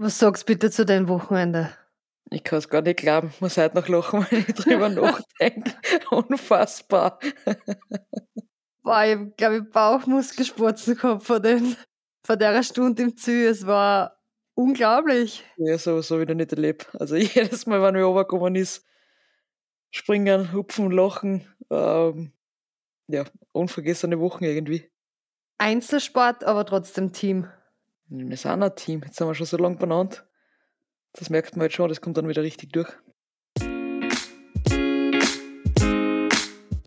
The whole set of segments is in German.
Was sagst du bitte zu deinem Wochenende? Ich kann es gar nicht glauben. Ich muss heute noch lachen, wenn ich drüber nachdenke. Unfassbar. Boah, ich habe, glaube ich, Bauchmuskelspurzen gehabt von, den, von der Stunde im Zü. Es war unglaublich. Ja, so, so wieder nicht erlebt. Also jedes Mal, wenn wir runtergekommen ist, springen, hupfen, lachen. Ähm, ja, unvergessene Wochen irgendwie. Einzelsport, aber trotzdem Team. Wir sind ein Team. Jetzt haben wir schon so lange benannt. Das merkt man jetzt schon, das kommt dann wieder richtig durch.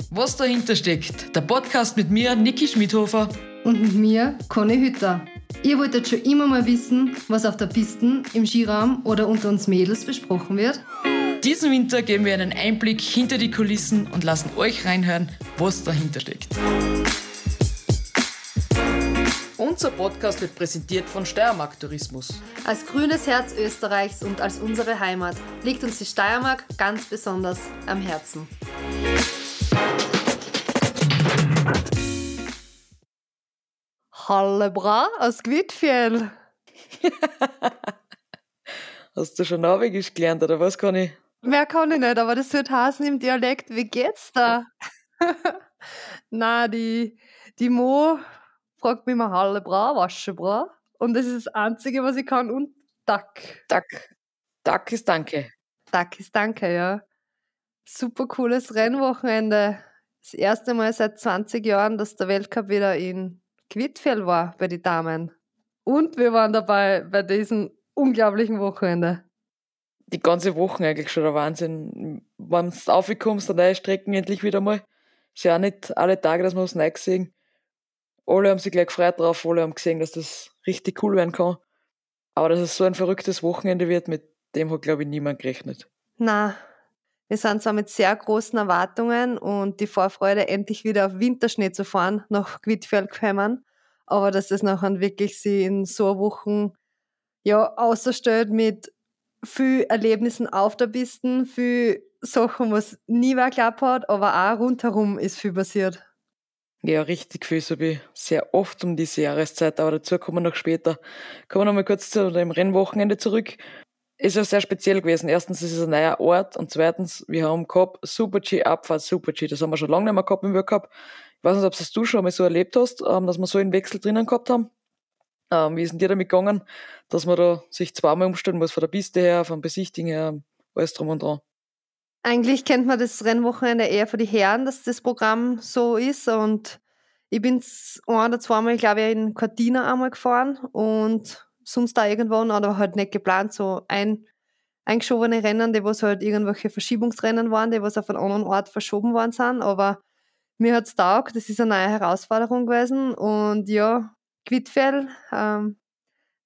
Was dahinter steckt, der Podcast mit mir, Niki Schmidhofer. Und mit mir, Conny Hütter. Ihr wolltet schon immer mal wissen, was auf der Piste, im Skiraum oder unter uns Mädels besprochen wird? Diesen Winter geben wir einen Einblick hinter die Kulissen und lassen euch reinhören, was dahinter steckt. Unser Podcast wird präsentiert von Steiermark Tourismus. Als grünes Herz Österreichs und als unsere Heimat liegt uns die Steiermark ganz besonders am Herzen. Hallebra aus Gwitfjell. Hast du schon Norwegisch gelernt oder was kann ich? Mehr kann ich nicht, aber das wird heißen im Dialekt. Wie geht's da? Na, die, die Mo fragt mich immer Hallebra, Waschebra. Und das ist das Einzige, was ich kann. Und Dack. Dack. Dack ist Danke. Dack ist Danke, ja. Super cooles Rennwochenende. Das erste Mal seit 20 Jahren, dass der Weltcup wieder in Quidfjell war bei den Damen. Und wir waren dabei bei diesem unglaublichen Wochenende. Die ganze Woche eigentlich schon der Wahnsinn. Wenn du aufkommst, an neue Strecken endlich wieder mal. Ist ja auch nicht alle Tage, dass wir was Neues sehen. Alle haben sich gleich gefreut drauf, alle haben gesehen, dass das richtig cool werden kann. Aber dass es so ein verrücktes Wochenende wird, mit dem hat, glaube ich, niemand gerechnet. Na, wir sind zwar mit sehr großen Erwartungen und die Vorfreude, endlich wieder auf Winterschnee zu fahren, nach Quidfjell gekommen. Aber dass es nachher wirklich sie in so Wochen ja, außerstellt mit viel Erlebnissen auf der Piste, viel Sachen, was nie wer geglaubt hat, aber auch rundherum ist viel passiert. Ja, richtig viel, so wie sehr oft um diese Jahreszeit, aber dazu kommen wir noch später. Kommen wir noch mal kurz zu dem Rennwochenende zurück. Ist ja sehr speziell gewesen. Erstens ist es ein neuer Ort und zweitens, wir haben gehabt Super G Abfahrt, Super G. Das haben wir schon lange nicht mehr gehabt im World Cup. Ich weiß nicht, ob das du schon mal so erlebt hast, ähm, dass wir so einen Wechsel drinnen gehabt haben. Ähm, wie ist denn dir damit gegangen, dass man da sich zweimal umstellen muss, von der Piste her, vom Besichtigen her, alles drum und dran? Eigentlich kennt man das Rennwochenende eher für die Herren, dass das Programm so ist. Und ich bin ein oder zweimal, glaube ich, in Cortina einmal gefahren und sonst da irgendwann, aber halt nicht geplant, so ein, eingeschobene Rennen, die was halt irgendwelche Verschiebungsrennen waren, die was auf einen anderen Ort verschoben worden sind. Aber mir hat's taugt, das ist eine neue Herausforderung gewesen. Und ja, Quidfjell, ähm,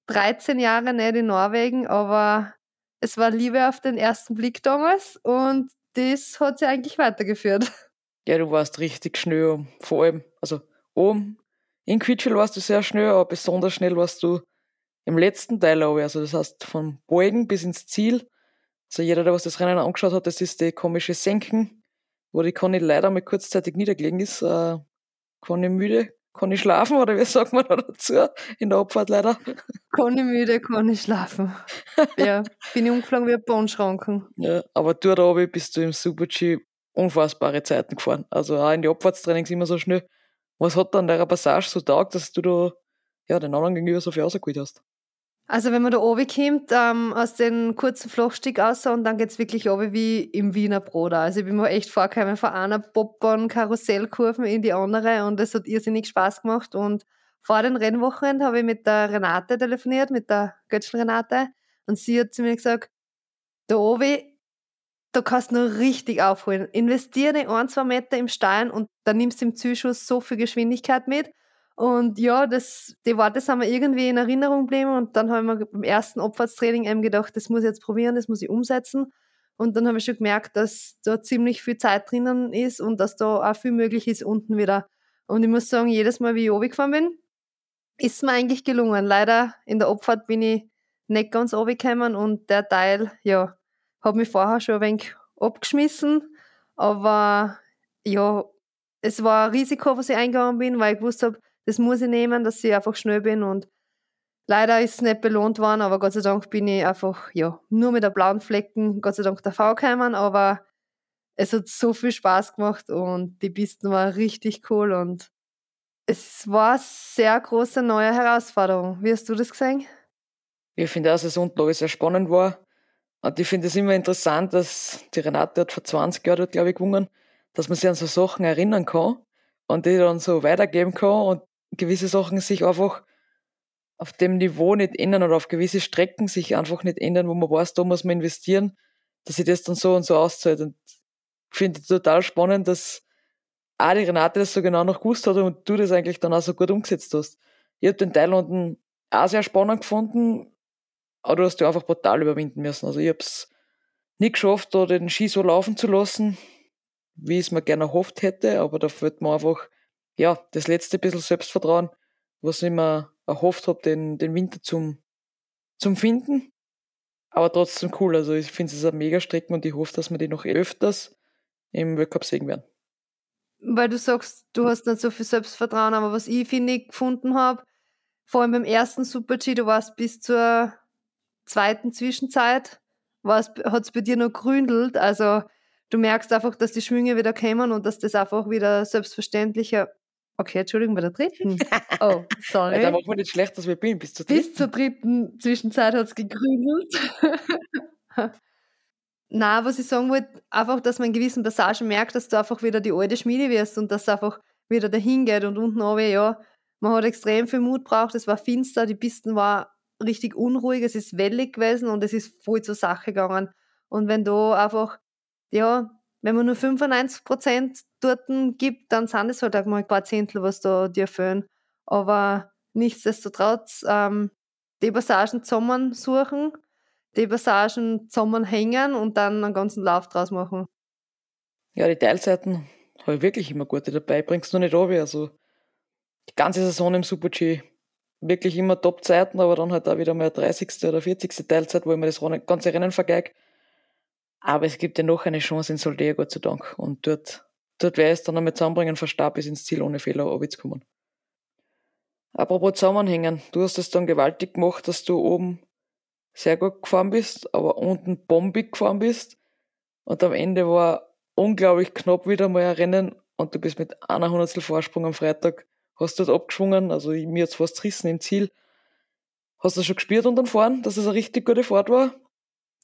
13 Jahre nicht in Norwegen, aber es war Liebe auf den ersten Blick damals und das hat sie eigentlich weitergeführt. Ja, du warst richtig schnell, vor allem, also oben in Quidfjell warst du sehr schnell, aber besonders schnell warst du im letzten Teil aber, also das heißt von Beugen bis ins Ziel. Also jeder, der was das Rennen angeschaut hat, das ist die komische Senken, wo die Conny leider mal kurzzeitig niedergelegen ist. Äh, Conny müde, kann ich schlafen oder wie sagt man da dazu in der Abfahrt leider? Kann ich müde, kann ich schlafen. ja, bin ich umgeflogen wie ein Bahnschranken. Ja, aber du da oben bist du im Super-G unfassbare Zeiten gefahren. Also auch in die Abfahrtstrainings immer so schnell. Was hat dann der Passage so taugt, dass du da ja, den anderen gegenüber so viel rausgeholt hast? Also wenn man da oben kommt, ähm, aus dem kurzen Flachstieg raus und dann geht's wirklich oben wie im Wiener Brot. Also ich bin mir echt vorgekommen von einer Bobbahn-Karussellkurven in die andere und es hat irrsinnig Spaß gemacht. Und vor den Rennwochenende habe ich mit der Renate telefoniert, mit der Götzl Renate und sie hat zu mir gesagt, da oben, da kannst du noch richtig aufholen. Investiere ein, zwei Meter im Stein und dann nimmst du im Zuschuss so viel Geschwindigkeit mit und ja, das, die Worte sind mir irgendwie in Erinnerung geblieben und dann haben wir beim ersten Abfahrtstraining eben gedacht, das muss ich jetzt probieren, das muss ich umsetzen. Und dann habe ich schon gemerkt, dass da ziemlich viel Zeit drinnen ist und dass da auch viel möglich ist unten wieder. Und ich muss sagen, jedes Mal, wie ich runtergefahren bin, ist mir eigentlich gelungen. Leider in der Abfahrt bin ich nicht ganz runtergekommen und der Teil, ja, hat mich vorher schon ein wenig abgeschmissen. Aber ja, es war ein Risiko, was ich eingegangen bin, weil ich gewusst habe, das muss ich nehmen, dass ich einfach schnell bin und Leider ist es nicht belohnt worden, aber Gott sei Dank bin ich einfach, ja, nur mit der blauen Flecken, Gott sei Dank davor gekommen, aber es hat so viel Spaß gemacht und die Pisten waren richtig cool und es war eine sehr große neue Herausforderung. Wie hast du das gesehen? Ich finde auch, dass es unten sehr spannend war. Und ich finde es immer interessant, dass die Renate hat vor 20 Jahren glaube ich, gewonnen, dass man sich an so Sachen erinnern kann und die dann so weitergeben kann und gewisse Sachen sich einfach auf dem Niveau nicht ändern oder auf gewisse Strecken sich einfach nicht ändern, wo man weiß, da muss man investieren, dass sich das dann so und so auszahlt. Und ich finde es total spannend, dass auch die Renate das so genau noch gewusst hat und du das eigentlich dann auch so gut umgesetzt hast. Ich habe den Teil unten auch sehr spannend gefunden, aber du hast dich einfach brutal überwinden müssen. Also ich habe es nicht geschafft, da den Ski so laufen zu lassen, wie es mir gerne erhofft hätte, aber da fällt mir einfach, ja, das letzte bisschen Selbstvertrauen, was ich mir erhofft habe, den, den Winter zum, zum Finden. Aber trotzdem cool. Also ich finde es eine mega Strecken und ich hoffe, dass wir die noch öfters im Weltcup sehen werden. Weil du sagst, du hast nicht so viel Selbstvertrauen, aber was ich finde gefunden habe, vor allem beim ersten Super-G, du warst bis zur zweiten Zwischenzeit, hat es bei dir noch gründelt. Also du merkst einfach, dass die Schwünge wieder kommen und dass das einfach wieder selbstverständlicher. Okay, Entschuldigung, bei der dritten. Oh, sorry. da machen wir nicht schlecht, dass wir bin, bis zur dritten. Bis zur dritten Zwischenzeit hat es gegründelt. Na, was ich sagen wollte, einfach, dass man in gewissen Passagen merkt, dass du einfach wieder die alte Schmiede wirst und dass es einfach wieder dahin geht und unten oben, ja, man hat extrem viel Mut braucht, es war finster, die Pisten war richtig unruhig, es ist wellig gewesen und es ist voll zur Sache gegangen. Und wenn du einfach, ja, wenn man nur 95 Prozent dort gibt, dann sind es halt auch mal ein paar Zehntel, was da dir fehlen. Aber nichtsdestotrotz, ähm, die Passagen zusammen suchen die Passagen zusammenhängen und dann einen ganzen Lauf draus machen. Ja, die Teilzeiten habe ich wirklich immer gute dabei. Bringst du nicht ab, also die ganze Saison im Super-G wirklich immer Top-Zeiten, aber dann halt auch wieder mal 30. oder 40. Teilzeit, wo ich mir das ganze Rennen vergeige. Aber es gibt ja noch eine Chance in Soldea, Gott sei Dank. Und dort, dort ich es dann einmal zusammenbringen, von Start bis ins Ziel ohne Fehler kommen. Apropos zusammenhängen, du hast es dann gewaltig gemacht, dass du oben sehr gut gefahren bist, aber unten bombig gefahren bist. Und am Ende war unglaublich knapp wieder mal ein Rennen und du bist mit einer Hundertstel Vorsprung am Freitag, hast dort abgeschwungen, also mir jetzt fast rissen im Ziel. Hast du schon gespürt unter dem Fahren, dass es eine richtig gute Fahrt war?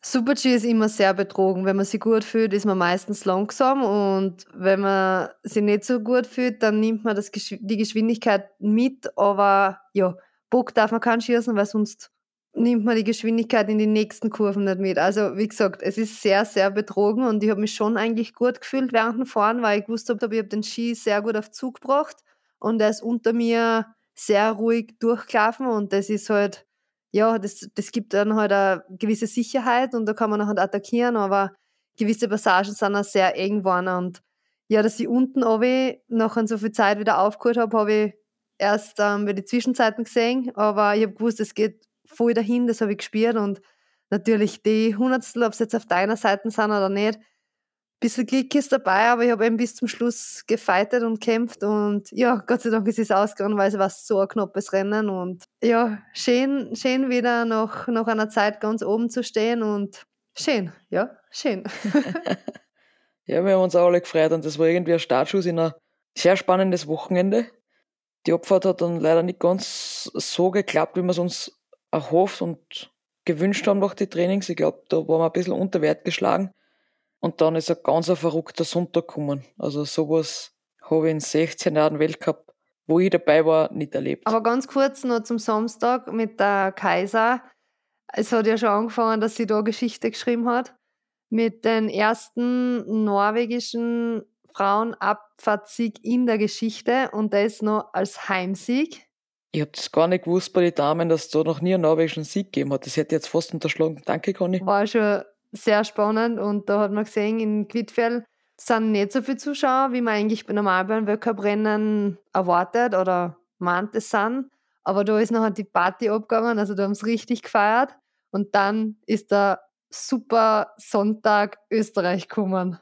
Super G ist immer sehr betrogen. Wenn man sich gut fühlt, ist man meistens langsam. Und wenn man sich nicht so gut fühlt, dann nimmt man das, die Geschwindigkeit mit, aber ja, Bock darf man keinen schießen, weil sonst nimmt man die Geschwindigkeit in die nächsten Kurven nicht mit. Also wie gesagt, es ist sehr, sehr betrogen. Und ich habe mich schon eigentlich gut gefühlt während dem Fahren, weil ich gewusst habe, ich habe den Ski sehr gut auf Zug gebracht. Und er ist unter mir sehr ruhig durchgelaufen. Und das ist halt, ja, das, das gibt dann halt eine gewisse Sicherheit und da kann man halt attackieren, aber gewisse Passagen sind auch sehr eng geworden und ja, dass ich unten oben nach so viel Zeit wieder aufgeholt habe, habe ich erst ähm, bei den Zwischenzeiten gesehen, aber ich habe gewusst, es geht voll dahin, das habe ich gespürt und natürlich die Hundertstel, ob es jetzt auf deiner Seite sind oder nicht, bisschen Glück ist dabei, aber ich habe eben bis zum Schluss gefeitet und kämpft und ja, Gott sei Dank ist es ausgegangen, weil es war so ein knappes Rennen und ja, schön, schön wieder nach, nach einer Zeit ganz oben zu stehen und schön, ja, schön. ja, wir haben uns auch alle gefreut und das war irgendwie ein Startschuss in ein sehr spannendes Wochenende. Die Abfahrt hat dann leider nicht ganz so geklappt, wie wir es uns erhofft und gewünscht haben nach den Trainings. Ich glaube, da waren wir ein bisschen unter Wert geschlagen. Und dann ist ein ganz ein verrückter Sonntag gekommen. Also sowas habe ich in 16 Jahren Weltcup, wo ich dabei war, nicht erlebt. Aber ganz kurz noch zum Samstag mit der Kaiser. Es hat ja schon angefangen, dass sie da Geschichte geschrieben hat. Mit den ersten norwegischen Frauenabfahrtsieg in der Geschichte und das noch als Heimsieg. Ich habe das gar nicht gewusst bei den Damen, dass es da noch nie einen norwegischen Sieg gegeben hat. Das hätte ich jetzt fast unterschlagen. Danke, Conny. War schon sehr spannend und da hat man gesehen, in Quidfell sind nicht so viele Zuschauer, wie man eigentlich bei normal beim Weltcuprennen erwartet oder meint es sind. Aber da ist nachher die Party abgegangen, also da haben sie richtig gefeiert. Und dann ist der super Sonntag Österreich gekommen.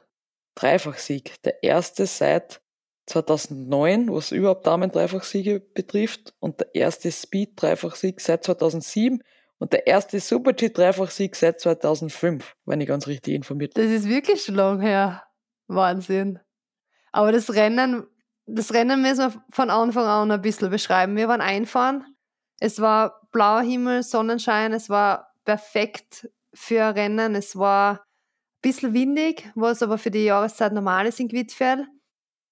Dreifach Sieg, der erste seit 2009, was überhaupt Damen-Dreifachsiege betrifft und der erste Speed-Dreifachsieg seit 2007 und der erste Super-G-Dreifachsieg seit 2005, wenn ich ganz richtig informiert bin. Das ist wirklich schon lang her. Wahnsinn. Aber das Rennen, das Rennen müssen wir von Anfang an ein bisschen beschreiben. Wir waren einfahren. Es war blauer Himmel, Sonnenschein. Es war perfekt für ein Rennen. Es war ein bisschen windig, was aber für die Jahreszeit normal ist in Quidfjell.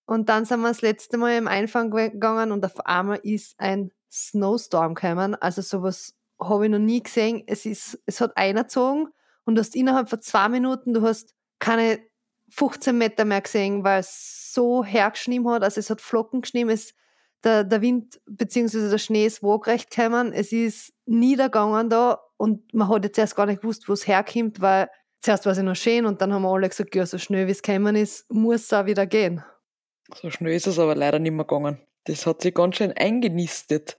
Und dann sind wir das letzte Mal im Einfahren gegangen und auf einmal ist ein Snowstorm gekommen. Also sowas habe ich noch nie gesehen. Es, ist, es hat einerzogen und du hast innerhalb von zwei Minuten, du hast keine 15 Meter mehr gesehen, weil es so hergeschnien hat. Also es hat Flocken geschnien, es, der, der Wind bzw. der Schnee ist waagrecht gekommen. Es ist niedergegangen da und man hat jetzt erst gar nicht gewusst, wo es herkommt, weil zuerst war es noch schön und dann haben wir alle gesagt, ja, so schnell wie es gekommen ist, muss es auch wieder gehen. So schnell ist es aber leider nicht mehr gegangen. Das hat sich ganz schön eingenistet.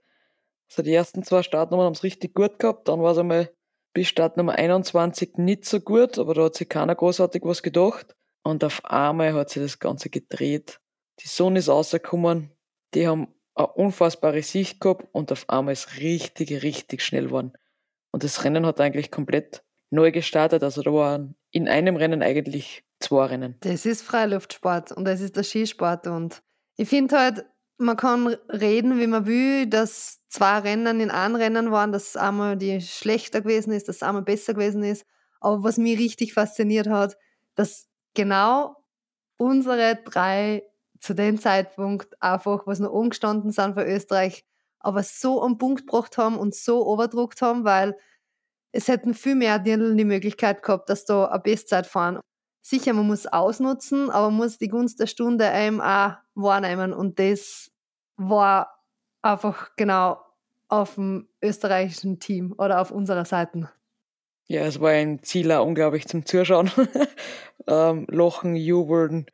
Also die ersten zwei Startnummern haben es richtig gut gehabt, dann war es einmal bis Startnummer 21 nicht so gut, aber da hat sich keiner großartig was gedacht. Und auf einmal hat sich das Ganze gedreht. Die Sonne ist rausgekommen, die haben eine unfassbare Sicht gehabt und auf einmal ist richtig, richtig schnell geworden. Und das Rennen hat eigentlich komplett neu gestartet. Also da waren in einem Rennen eigentlich zwei Rennen. Das ist Freiluftsport und das ist der Skisport. Und ich finde halt, man kann reden, wie man will, dass zwei Rennen in einem Rennen waren, dass einmal die schlechter gewesen ist, dass einmal besser gewesen ist. Aber was mich richtig fasziniert hat, dass genau unsere drei zu dem Zeitpunkt einfach, was noch umgestanden sind für Österreich, aber so am Punkt gebracht haben und so overdruckt haben, weil es hätten viel mehr die Möglichkeit gehabt, dass da eine Bestzeit fahren. Sicher, man muss ausnutzen, aber man muss die Gunst der Stunde eben auch wahrnehmen und das war einfach genau auf dem österreichischen Team oder auf unserer Seite. Ja, es war ein Ziel auch unglaublich zum Zuschauen. ähm, Lochen, jubeln,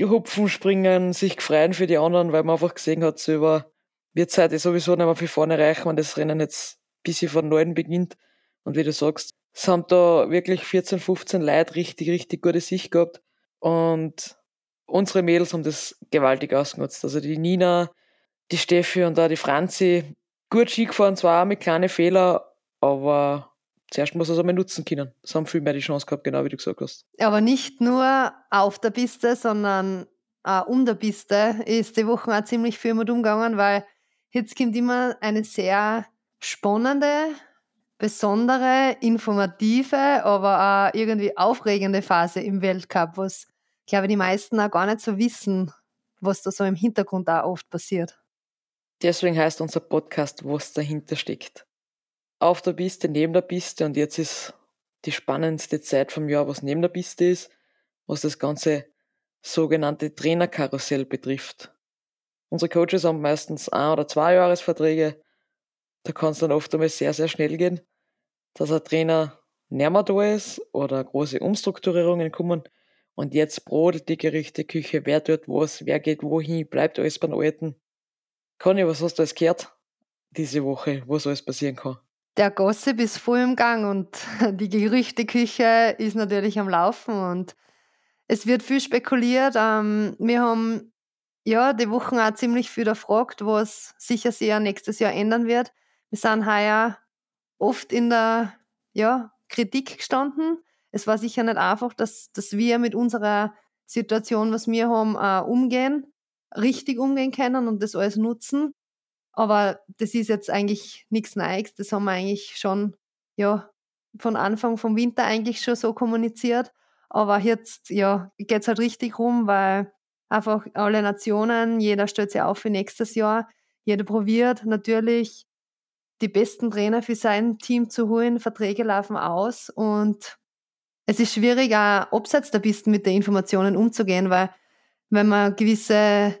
hupfen, springen, sich freuen für die anderen, weil man einfach gesehen hat, so wird Zeit sowieso nicht mehr für vorne reichen, wenn das Rennen jetzt ein bisschen von neuem beginnt. Und wie du sagst, es haben da wirklich 14, 15 Leute richtig, richtig gute Sicht gehabt. Und unsere Mädels haben das gewaltig ausgenutzt. Also die Nina, die Steffi und auch die Franzi, gut Ski gefahren, zwar auch mit kleinen Fehlern, aber zuerst muss er es einmal nutzen können. Das haben viel mehr die Chance gehabt, genau wie du gesagt hast. Aber nicht nur auf der Piste, sondern auch um der Piste ist die Woche auch ziemlich viel mit umgegangen, weil jetzt kommt immer eine sehr spannende, besondere, informative, aber auch irgendwie aufregende Phase im Weltcup, was, glaube ich, die meisten auch gar nicht so wissen, was da so im Hintergrund auch oft passiert. Deswegen heißt unser Podcast, was dahinter steckt auf der Piste, neben der Piste und jetzt ist die spannendste Zeit vom Jahr, was neben der Piste ist, was das ganze sogenannte Trainerkarussell betrifft. Unsere Coaches haben meistens ein oder zwei Jahresverträge. Da kann es dann oft einmal sehr, sehr schnell gehen, dass ein Trainer näher da ist oder große Umstrukturierungen kommen. Und jetzt brodelt die Gerüchteküche, wer tut was, wer geht wohin, bleibt alles beim Alten. Conny, was hast du alles gehört diese Woche, was alles passieren kann? der Gossip ist voll im Gang und die Gerüchteküche ist natürlich am Laufen und es wird viel spekuliert. Ähm, wir haben ja die Wochen auch ziemlich viel erfragt, was sicher sich ja nächstes Jahr ändern wird. Wir sind heuer oft in der ja, Kritik gestanden. Es war sicher nicht einfach, dass, dass wir mit unserer Situation, was wir haben, äh, umgehen, richtig umgehen können und das alles nutzen. Aber das ist jetzt eigentlich nichts Neues. Das haben wir eigentlich schon, ja, von Anfang vom Winter eigentlich schon so kommuniziert. Aber jetzt, ja, geht's halt richtig rum, weil einfach alle Nationen, jeder stellt sich auf für nächstes Jahr. Jeder probiert natürlich die besten Trainer für sein Team zu holen. Verträge laufen aus und es ist schwierig, auch abseits der Pisten mit den Informationen umzugehen, weil wenn man gewisse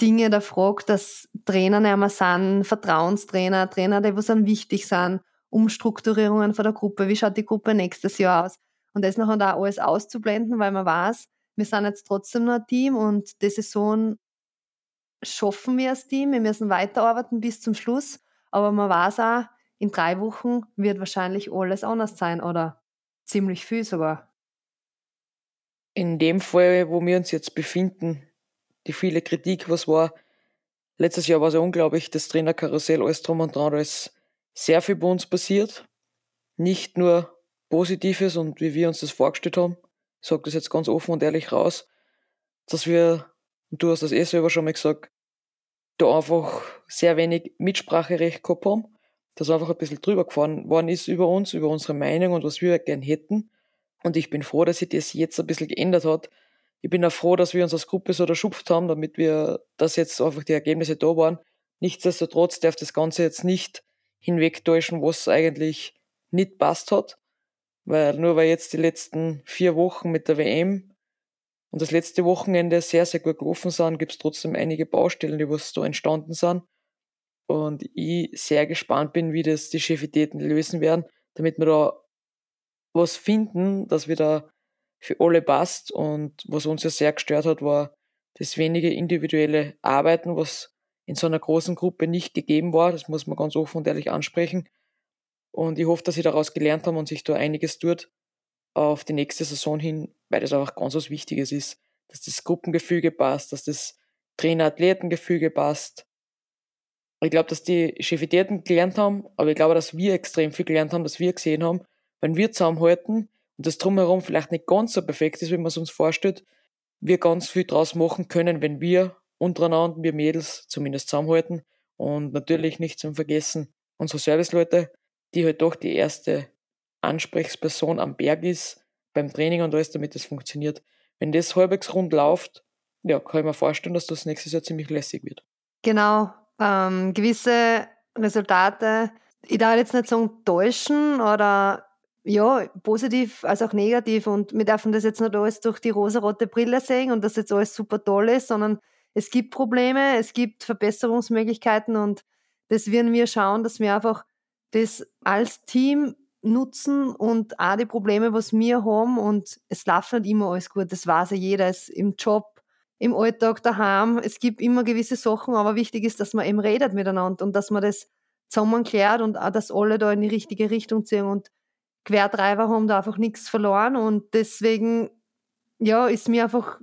Dinge da fragt, dass Trainer mehr sind, Vertrauenstrainer, Trainer, die was dann wichtig sind, Umstrukturierungen von der Gruppe, wie schaut die Gruppe nächstes Jahr aus? Und das nachher da alles auszublenden, weil man weiß, wir sind jetzt trotzdem nur ein Team und die Saison schaffen wir als Team, wir müssen weiterarbeiten bis zum Schluss, aber man weiß auch, in drei Wochen wird wahrscheinlich alles anders sein oder ziemlich viel sogar. In dem Fall, wo wir uns jetzt befinden, die viele Kritik, was war. Letztes Jahr war es ja unglaublich, das Trainerkarussell, alles drum und dran, da ist sehr viel bei uns passiert. Nicht nur Positives und wie wir uns das vorgestellt haben. Ich sage das jetzt ganz offen und ehrlich raus, dass wir, und du hast das eh selber schon mal gesagt, da einfach sehr wenig Mitspracherecht gehabt haben, dass einfach ein bisschen drüber gefahren worden ist über uns, über unsere Meinung und was wir gern hätten. Und ich bin froh, dass sich das jetzt ein bisschen geändert hat. Ich bin auch froh, dass wir uns als Gruppe so erschupft haben, damit wir, dass jetzt einfach die Ergebnisse da waren. Nichtsdestotrotz darf das Ganze jetzt nicht hinwegtäuschen, was eigentlich nicht passt hat. Weil nur weil jetzt die letzten vier Wochen mit der WM und das letzte Wochenende sehr, sehr gut gelaufen sind, gibt es trotzdem einige Baustellen, die was da entstanden sind. Und ich sehr gespannt bin, wie das die Chefitäten lösen werden, damit wir da was finden, dass wir da für alle passt. Und was uns ja sehr gestört hat, war das wenige individuelle Arbeiten, was in so einer großen Gruppe nicht gegeben war. Das muss man ganz offen und ehrlich ansprechen. Und ich hoffe, dass sie daraus gelernt haben und sich da einiges tut auf die nächste Saison hin, weil das einfach ganz was Wichtiges ist, dass das Gruppengefüge passt, dass das Trainer-Athleten-Gefüge passt. Ich glaube, dass die Chefitäten gelernt haben, aber ich glaube, dass wir extrem viel gelernt haben, dass wir gesehen haben, wenn wir zusammenhalten und das drumherum vielleicht nicht ganz so perfekt ist, wie man es uns vorstellt, wir ganz viel draus machen können, wenn wir untereinander, wir Mädels zumindest zusammenhalten und natürlich nicht zum Vergessen unsere Serviceleute, die halt doch die erste Ansprechperson am Berg ist beim Training und alles, damit das funktioniert. Wenn das halbwegs rund läuft, ja, kann ich mir vorstellen, dass das nächstes Jahr ziemlich lässig wird. Genau. Ähm, gewisse Resultate, ich darf jetzt nicht sagen täuschen oder ja, positiv als auch negativ. Und wir dürfen das jetzt nicht alles durch die rosarote Brille sehen und dass jetzt alles super toll ist, sondern es gibt Probleme, es gibt Verbesserungsmöglichkeiten und das werden wir schauen, dass wir einfach das als Team nutzen und auch die Probleme, was wir haben. Und es läuft nicht immer alles gut, das weiß ja jeder, es im Job, im Alltag, daheim, es gibt immer gewisse Sachen, aber wichtig ist, dass man eben redet miteinander und dass man das zusammen klärt und auch, dass alle da in die richtige Richtung ziehen. Und Quertreiber haben da einfach nichts verloren und deswegen, ja, ist mir einfach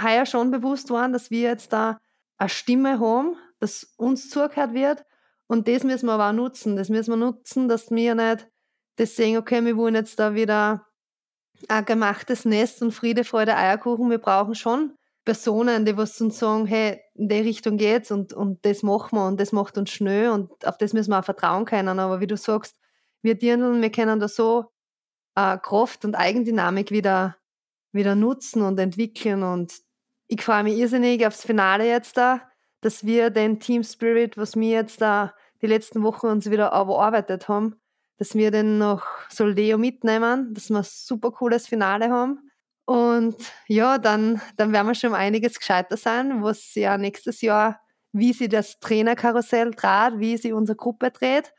heuer schon bewusst worden, dass wir jetzt da eine Stimme haben, dass uns zugehört wird und das müssen wir aber auch nutzen. Das müssen wir nutzen, dass wir nicht das sehen, okay, wir wollen jetzt da wieder ein gemachtes Nest und Friede, Freude, Eierkuchen. Wir brauchen schon Personen, die was uns sagen, hey, in die Richtung geht's und, und das machen wir und das macht uns schnell und auf das müssen wir auch vertrauen können. Aber wie du sagst, wir Dirndln, wir können da so äh, Kraft und Eigendynamik wieder, wieder nutzen und entwickeln und ich freue mich irrsinnig aufs Finale jetzt da, dass wir den Team Spirit, was wir jetzt da die letzten Wochen uns wieder erarbeitet haben, dass wir den noch Soldeo mitnehmen, dass wir ein super cooles Finale haben. Und ja, dann, dann werden wir schon um einiges gescheiter sein, was ja nächstes Jahr, wie sie das Trainerkarussell dreht, wie sie unsere Gruppe dreht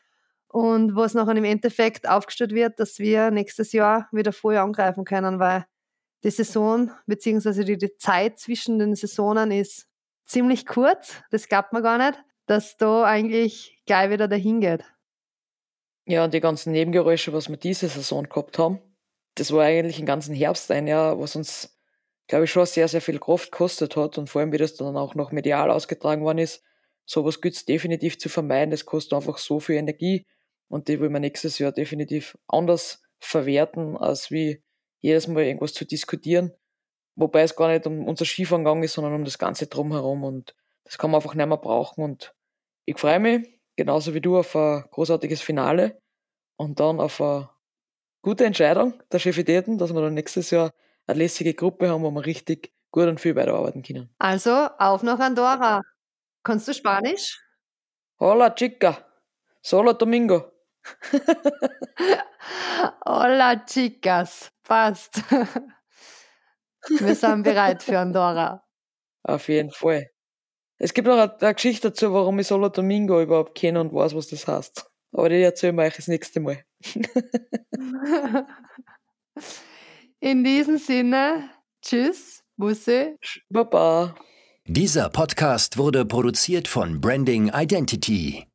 und was nachher im Endeffekt aufgestellt wird, dass wir nächstes Jahr wieder voll angreifen können, weil die Saison beziehungsweise die, die Zeit zwischen den Saisonen ist ziemlich kurz. Das glaubt man gar nicht, dass da eigentlich gleich wieder dahin geht. Ja, und die ganzen Nebengeräusche, was wir diese Saison gehabt haben, das war eigentlich den ganzen Herbst ein Jahr, was uns, glaube ich, schon sehr, sehr viel Kraft gekostet hat und vor allem, wie das dann auch noch medial ausgetragen worden ist, sowas gilt es definitiv zu vermeiden. Das kostet einfach so viel Energie und die will man nächstes Jahr definitiv anders verwerten, als wie jedes Mal irgendwas zu diskutieren. Wobei es gar nicht um unser Skifahren gegangen ist, sondern um das Ganze drumherum und das kann man einfach nicht mehr brauchen und ich freue mich, genauso wie du, auf ein großartiges Finale und dann auf eine gute Entscheidung der Chefitäten, dass wir dann nächstes Jahr eine lässige Gruppe haben, wo wir richtig gut und viel weiterarbeiten können. Also, auf nach Andorra. Kannst du Spanisch? Hola, chica. Solo domingo. Hola, chicas. Passt. Wir sind bereit für Andorra. Auf jeden Fall. Es gibt noch eine, eine Geschichte dazu, warum ich Solo Domingo überhaupt kenne und weiß, was das heißt. Aber die erzählen wir euch das nächste Mal. In diesem Sinne, tschüss, Bussi. Baba. Dieser Podcast wurde produziert von Branding Identity.